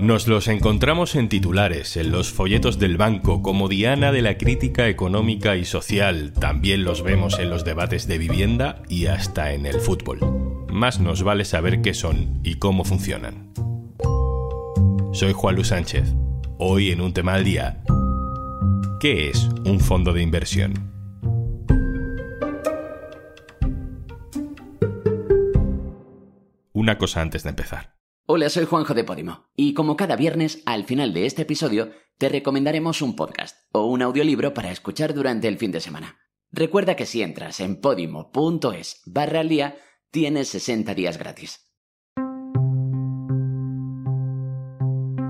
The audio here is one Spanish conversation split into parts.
Nos los encontramos en titulares, en los folletos del banco, como diana de la crítica económica y social. También los vemos en los debates de vivienda y hasta en el fútbol. Más nos vale saber qué son y cómo funcionan. Soy Juan Luis Sánchez. Hoy en un tema al día. ¿Qué es un fondo de inversión? Una cosa antes de empezar. Hola, soy Juanjo de Podimo, y como cada viernes, al final de este episodio, te recomendaremos un podcast o un audiolibro para escuchar durante el fin de semana. Recuerda que si entras en podimo.es barra al día, tienes 60 días gratis.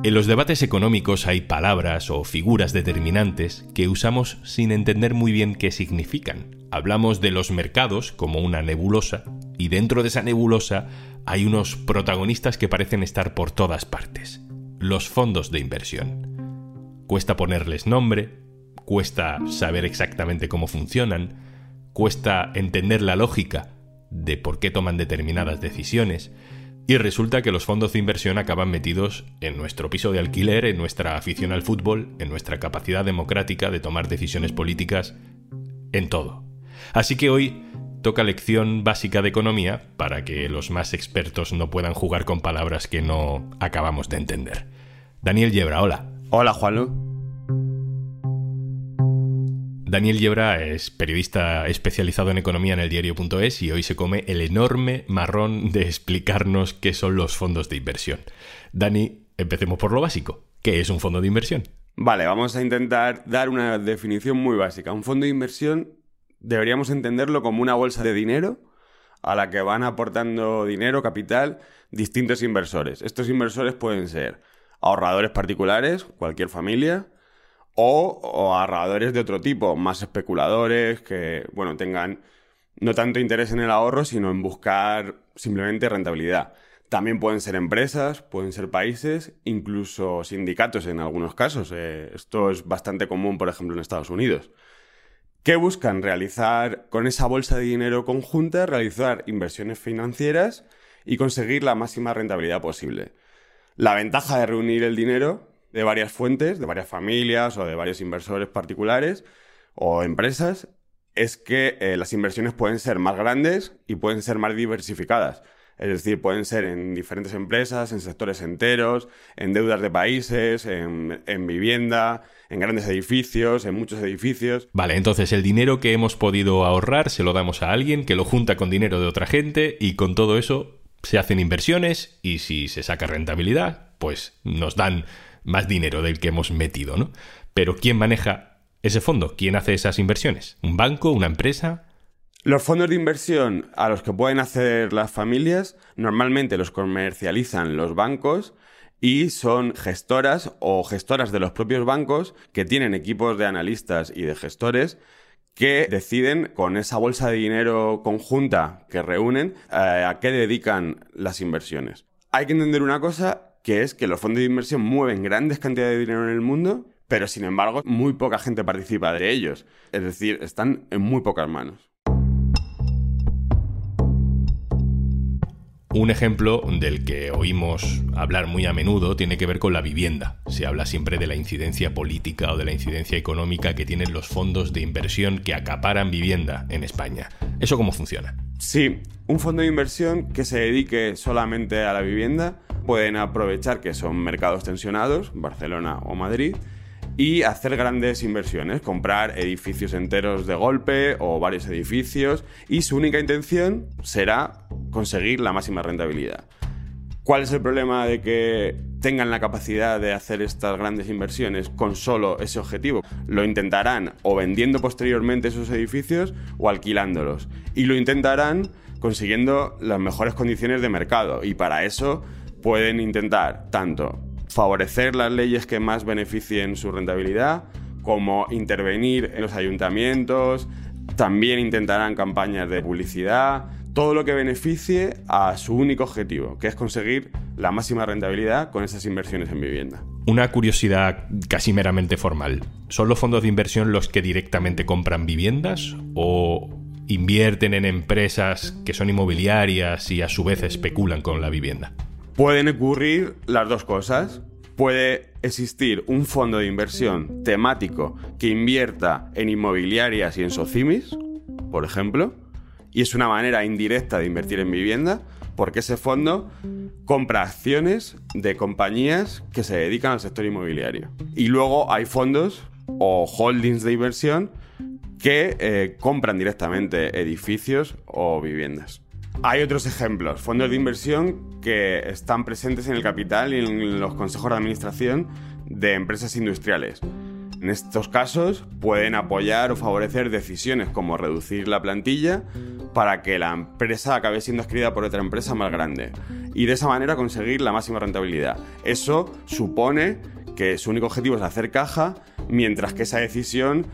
En los debates económicos hay palabras o figuras determinantes que usamos sin entender muy bien qué significan. Hablamos de los mercados como una nebulosa y dentro de esa nebulosa hay unos protagonistas que parecen estar por todas partes. Los fondos de inversión. Cuesta ponerles nombre, cuesta saber exactamente cómo funcionan, cuesta entender la lógica de por qué toman determinadas decisiones, y resulta que los fondos de inversión acaban metidos en nuestro piso de alquiler, en nuestra afición al fútbol, en nuestra capacidad democrática de tomar decisiones políticas, en todo. Así que hoy toca lección básica de economía para que los más expertos no puedan jugar con palabras que no acabamos de entender. Daniel Yebra, hola. Hola, Juanlu. Daniel Yebra es periodista especializado en economía en el diario.es y hoy se come el enorme marrón de explicarnos qué son los fondos de inversión. Dani, empecemos por lo básico. ¿Qué es un fondo de inversión? Vale, vamos a intentar dar una definición muy básica. Un fondo de inversión deberíamos entenderlo como una bolsa de dinero a la que van aportando dinero, capital, distintos inversores. Estos inversores pueden ser ahorradores particulares, cualquier familia, o, ahorradores de otro tipo, más especuladores, que, bueno, tengan no tanto interés en el ahorro, sino en buscar simplemente rentabilidad. También pueden ser empresas, pueden ser países, incluso sindicatos en algunos casos. Eh, esto es bastante común, por ejemplo, en Estados Unidos. ¿Qué buscan? Realizar con esa bolsa de dinero conjunta, realizar inversiones financieras y conseguir la máxima rentabilidad posible. La ventaja de reunir el dinero de varias fuentes, de varias familias o de varios inversores particulares o empresas, es que eh, las inversiones pueden ser más grandes y pueden ser más diversificadas. Es decir, pueden ser en diferentes empresas, en sectores enteros, en deudas de países, en, vivienda, en grandes edificios, en muchos edificios. Vale, entonces el dinero que hemos podido ahorrar se lo damos a alguien que lo junta con dinero de otra gente y con todo eso se hacen inversiones y si se saca rentabilidad, pues nos dan más dinero del que hemos metido, ¿no? Pero ¿quién maneja ese fondo? ¿Quién hace esas inversiones? ¿Un banco? ¿Una empresa? Los fondos de inversión a los que pueden acceder las familias normalmente los comercializan los bancos y son gestoras o gestoras de los propios bancos que tienen equipos de analistas y de gestores que deciden con esa bolsa de dinero conjunta que reúnen eh, a qué dedican las inversiones. Hay que entender una cosa que es que los fondos de inversión mueven grandes cantidades de dinero en el mundo, pero sin embargo muy poca gente participa de ellos. Es decir, están en muy pocas manos. Un ejemplo del que oímos hablar muy a menudo tiene que ver con la vivienda. Se habla siempre de la incidencia política o de la incidencia económica que tienen los fondos de inversión que acaparan vivienda en España. ¿Eso cómo funciona? Sí, un fondo de inversión que se dedique solamente a la vivienda pueden aprovechar que son mercados tensionados, Barcelona o Madrid, y hacer grandes inversiones, comprar edificios enteros de golpe o varios edificios y su única intención será conseguir la máxima rentabilidad. ¿Cuál es el problema de que tengan la capacidad de hacer estas grandes inversiones con solo ese objetivo? Lo intentarán o vendiendo posteriormente esos edificios o alquilándolos. Y lo intentarán consiguiendo las mejores condiciones de mercado. Y para eso pueden intentar tanto favorecer las leyes que más beneficien su rentabilidad, como intervenir en los ayuntamientos, también intentarán campañas de publicidad, todo lo que beneficie a su único objetivo, que es conseguir la máxima rentabilidad con esas inversiones en vivienda. Una curiosidad casi meramente formal. ¿Son los fondos de inversión los que directamente compran viviendas o invierten en empresas que son inmobiliarias y a su vez especulan con la vivienda? Pueden ocurrir las dos cosas. puede existir un fondo de inversión temático que invierta en inmobiliarias y en socimis, por ejemplo, y es una manera indirecta de invertir en vivienda, porque ese fondo compra acciones de compañías que se dedican al sector inmobiliario. Y luego hay fondos o holdings de inversión que eh, compran directamente edificios o viviendas. Hay otros ejemplos, fondos de inversión que están presentes en el capital y en los consejos de administración de empresas industriales. En estos casos pueden apoyar o favorecer decisiones como reducir la plantilla para que la empresa acabe siendo adquirida por otra empresa más grande y de esa manera conseguir la máxima rentabilidad. Eso supone que su único objetivo es hacer caja, mientras que esa decisión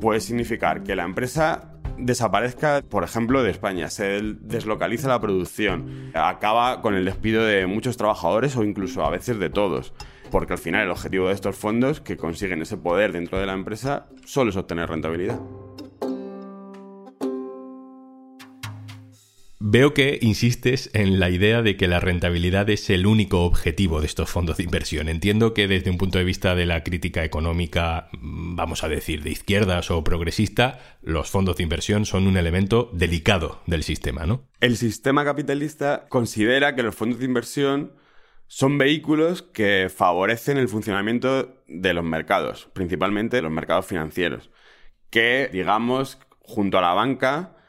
puede significar que la empresa desaparezca, por ejemplo, de España, se deslocaliza la producción, acaba con el despido de muchos trabajadores o incluso a veces de todos. Porque al final el objetivo de estos fondos que consiguen ese poder dentro de la empresa solo es obtener rentabilidad. Veo que insistes en la idea de que la rentabilidad es el único objetivo de estos fondos de inversión. Entiendo que desde un punto de vista de la crítica económica, mm, vamos a decir, de izquierdas o progresista, los fondos de inversión son un elemento delicado del sistema, ¿no? El sistema capitalista considera que los fondos de inversión son vehículos que favorecen el funcionamiento de los mercados, principalmente los mercados financieros, que, digamos, junto a la banca,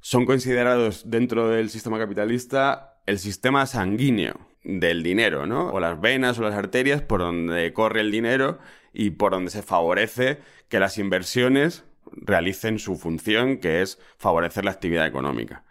son considerados dentro del sistema capitalista el sistema sanguíneo del dinero, ¿no? O las venas o las arterias por donde corre el dinero y por donde se favorece que las inversiones realicen su función, que es favorecer la actividad económica.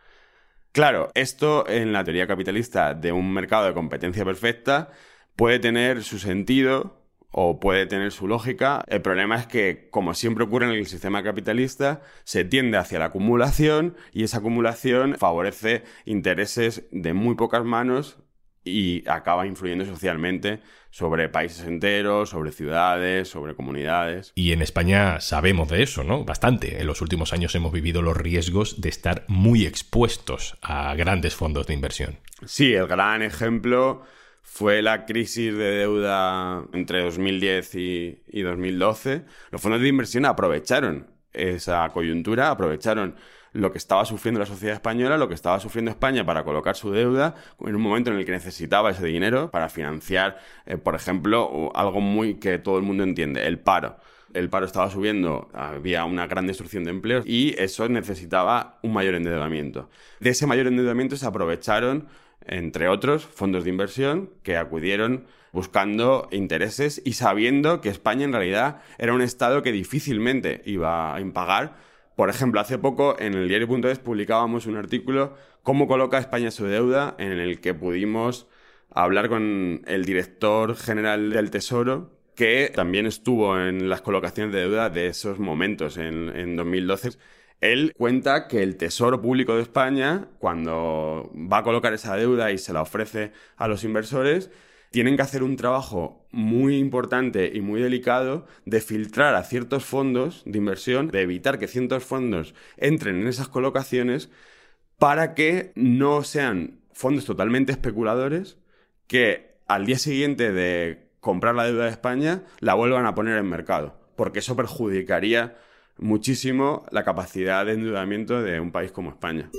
Claro, esto en la teoría capitalista de un mercado de competencia perfecta puede tener su sentido o puede tener su lógica. El problema es que, como siempre ocurre en el sistema capitalista, se tiende hacia la acumulación y esa acumulación favorece intereses de muy pocas manos y acaba influyendo socialmente sobre países enteros, sobre ciudades, sobre comunidades. Y en España sabemos de eso, ¿no? Bastante. En los últimos años hemos vivido los riesgos de estar muy expuestos a grandes fondos de inversión. Sí, el gran ejemplo fue la crisis de deuda entre 2010 y, y 2012. Los fondos de inversión aprovecharon esa coyuntura, aprovecharon lo que estaba sufriendo la sociedad española, lo que estaba sufriendo España para colocar su deuda en un momento en el que necesitaba ese dinero para financiar, eh, por ejemplo, algo muy que todo el mundo entiende, el paro. El paro estaba subiendo, había una gran destrucción de empleos y eso necesitaba un mayor endeudamiento. De ese mayor endeudamiento se aprovecharon, entre otros, fondos de inversión que acudieron buscando intereses y sabiendo que España en realidad era un Estado que difícilmente iba a impagar por ejemplo, hace poco en el diario.es publicábamos un artículo cómo coloca España su deuda en el que pudimos hablar con el director general del Tesoro que también estuvo en las colocaciones de deuda de esos momentos en, en 2012. Él cuenta que el Tesoro Público de España, cuando va a colocar esa deuda y se la ofrece a los inversores, tienen que hacer un trabajo muy importante y muy delicado de filtrar a ciertos fondos de inversión, de evitar que ciertos fondos entren en esas colocaciones para que no sean fondos totalmente especuladores que al día siguiente de comprar la deuda de España la vuelvan a poner en mercado, porque eso perjudicaría muchísimo la capacidad de endeudamiento de un país como España.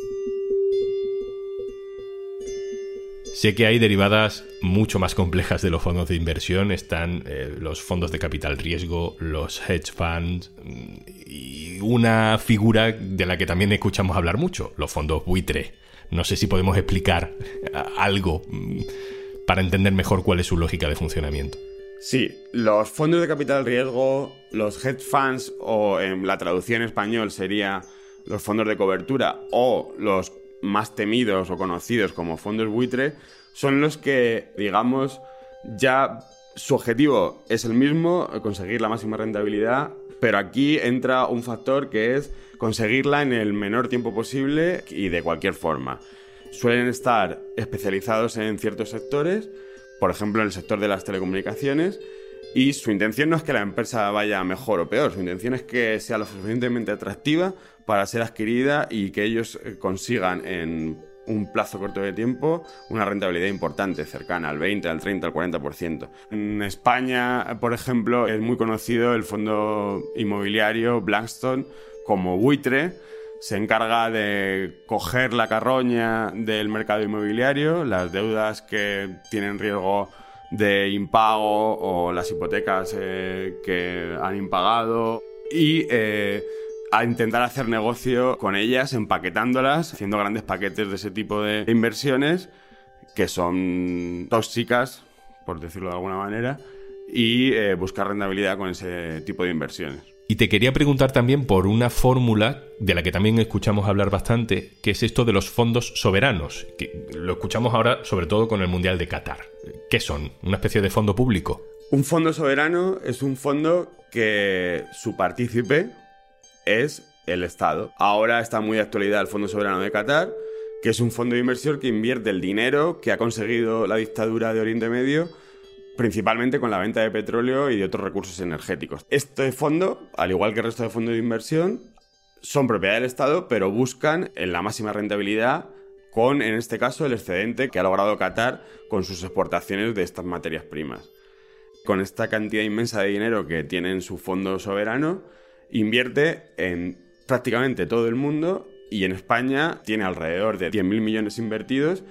Sé que hay derivadas mucho más complejas de los fondos de inversión. Están eh, los fondos de capital riesgo, los hedge funds mm, y una figura de la que también escuchamos hablar mucho, los fondos buitre. No sé si podemos explicar eh, algo mm, para entender mejor cuál es su lógica de funcionamiento. Sí, los fondos de capital riesgo, los hedge funds o en la traducción en español sería los fondos de cobertura o los más temidos o conocidos como fondos buitre son los que, digamos, ya su objetivo es el mismo, conseguir la máxima rentabilidad, pero aquí entra un factor que es conseguirla en el menor tiempo posible y de cualquier forma. Suelen estar especializados en ciertos sectores, por ejemplo en el sector de las telecomunicaciones, y su intención no es que la empresa vaya mejor o peor, su intención es que sea lo suficientemente atractiva para ser adquirida y que ellos eh, consigan en un plazo corto de tiempo una rentabilidad importante, cercana al 20, al 30, al 40%. En España, por ejemplo, es muy conocido el fondo inmobiliario Blackstone como buitre, se encarga de coger la carroña del mercado inmobiliario, las deudas que tienen riesgo de impago o las hipotecas eh, que han impagado y eh, a intentar hacer negocio con ellas, empaquetándolas, haciendo grandes paquetes de ese tipo de inversiones que son tóxicas, por decirlo de alguna manera, y eh, buscar rentabilidad con ese tipo de inversiones. Y te quería preguntar también por una fórmula de la que también escuchamos hablar bastante, que es esto de los fondos soberanos, que lo escuchamos ahora sobre todo con el Mundial de Qatar. ¿Qué son? ¿Una especie de fondo público? Un fondo soberano es un fondo que su partícipe es el Estado. Ahora está muy de actualidad el Fondo Soberano de Qatar, que es un fondo de inversión que invierte el dinero que ha conseguido la dictadura de Oriente Medio principalmente con la venta de petróleo y de otros recursos energéticos. Este fondo, al igual que el resto de fondos de inversión, son propiedad del Estado, pero buscan en la máxima rentabilidad con, en este caso, el excedente que ha logrado Qatar con sus exportaciones de estas materias primas. Con esta cantidad inmensa de dinero que tiene en su fondo soberano, invierte en prácticamente todo el mundo y en España tiene alrededor de 10.000 millones invertidos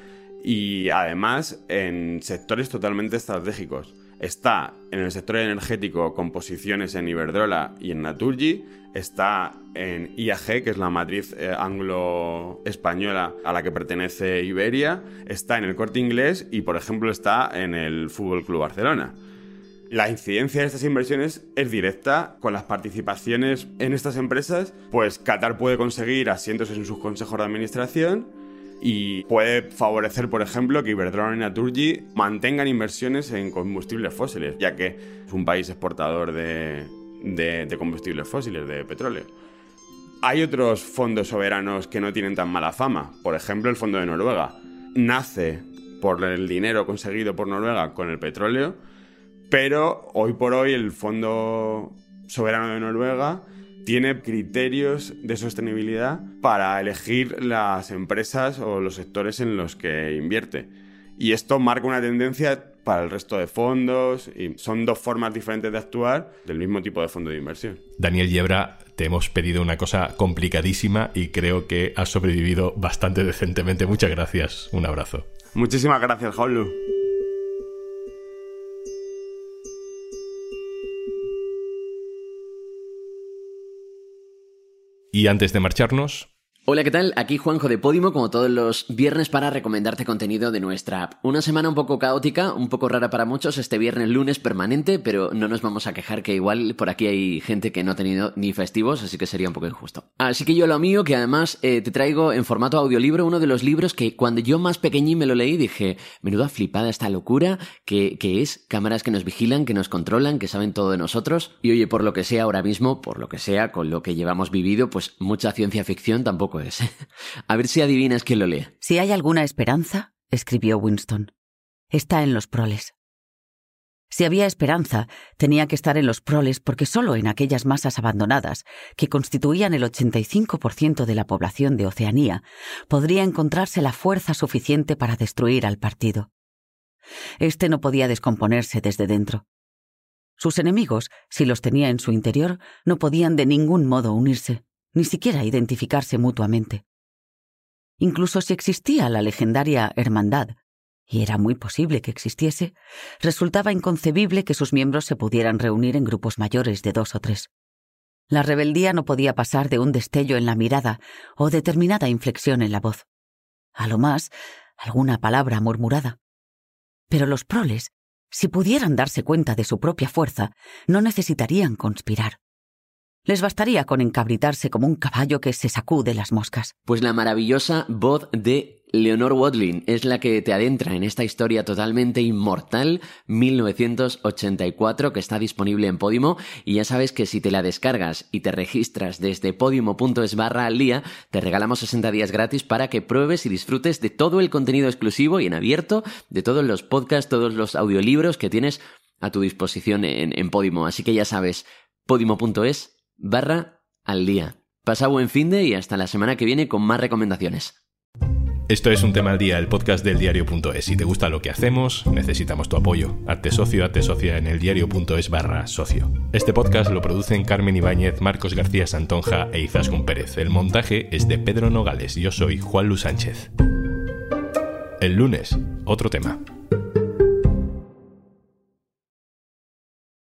y además en sectores totalmente estratégicos. Está en el sector energético con posiciones en Iberdrola y en Naturgy, está en IAG, que es la matriz eh, anglo-española a la que pertenece Iberia, está en el corte inglés y, por ejemplo, está en el Fútbol Club Barcelona. La incidencia de estas inversiones es directa con las participaciones en estas empresas, pues Qatar puede conseguir asientos en sus consejos de administración y puede favorecer, por ejemplo, que Iberdrola y Naturgy mantengan inversiones en combustibles fósiles, ya que es un país exportador de, de, combustibles fósiles, de petróleo. Hay otros fondos soberanos que no tienen tan mala fama, por ejemplo, el Fondo de Noruega. Nace por el dinero conseguido por Noruega con el petróleo, pero hoy por hoy el Fondo Soberano de Noruega tiene criterios de sostenibilidad para elegir las empresas o los sectores en los que invierte. Y esto marca una tendencia para el resto de fondos y son dos formas diferentes de actuar del mismo tipo de fondo de inversión. Daniel Yebra, te hemos pedido una cosa complicadísima y creo que has sobrevivido bastante decentemente. Muchas gracias. Un abrazo. Muchísimas gracias, Jaulu. Y antes de marcharnos, Hola, ¿qué tal? Aquí Juanjo de Podimo, como todos los viernes, para recomendarte contenido de nuestra app. Una semana un poco caótica, un poco rara para muchos, este viernes lunes permanente, pero no nos vamos a quejar que igual por aquí hay gente que no ha tenido ni festivos, así que sería un poco injusto. Así que yo lo mío, que además eh, te traigo en formato audiolibro uno de los libros que cuando yo más pequeñín me lo leí dije, menuda flipada esta locura, que, que es cámaras que nos vigilan, que nos controlan, que saben todo de nosotros. Y oye, por lo que sea ahora mismo, por lo que sea, con lo que llevamos vivido, pues mucha ciencia ficción tampoco es. A ver si adivinas quién lo lee. Si hay alguna esperanza, escribió Winston, está en los proles. Si había esperanza, tenía que estar en los proles porque solo en aquellas masas abandonadas, que constituían el 85% de la población de Oceanía, podría encontrarse la fuerza suficiente para destruir al partido. Este no podía descomponerse desde dentro. Sus enemigos, si los tenía en su interior, no podían de ningún modo unirse ni siquiera identificarse mutuamente. Incluso si existía la legendaria Hermandad, y era muy posible que existiese, resultaba inconcebible que sus miembros se pudieran reunir en grupos mayores de dos o tres. La rebeldía no podía pasar de un destello en la mirada o determinada inflexión en la voz. A lo más, alguna palabra murmurada. Pero los proles, si pudieran darse cuenta de su propia fuerza, no necesitarían conspirar. Les bastaría con encabritarse como un caballo que se sacude las moscas. Pues la maravillosa voz de Leonor Watling es la que te adentra en esta historia totalmente inmortal, 1984, que está disponible en Podimo. Y ya sabes que si te la descargas y te registras desde podimo.es barra al día, te regalamos 60 días gratis para que pruebes y disfrutes de todo el contenido exclusivo y en abierto, de todos los podcasts, todos los audiolibros que tienes a tu disposición en, en Podimo. Así que ya sabes, podimo.es barra al día. Pasa buen fin de y hasta la semana que viene con más recomendaciones. Esto es un tema al día, el podcast del diario.es. Si te gusta lo que hacemos, necesitamos tu apoyo. Arte socio, arte socia en el diario.es barra socio. Este podcast lo producen Carmen Ibáñez, Marcos García Santonja e Izaskun Pérez. El montaje es de Pedro Nogales. Yo soy Juan Luis Sánchez. El lunes, otro tema.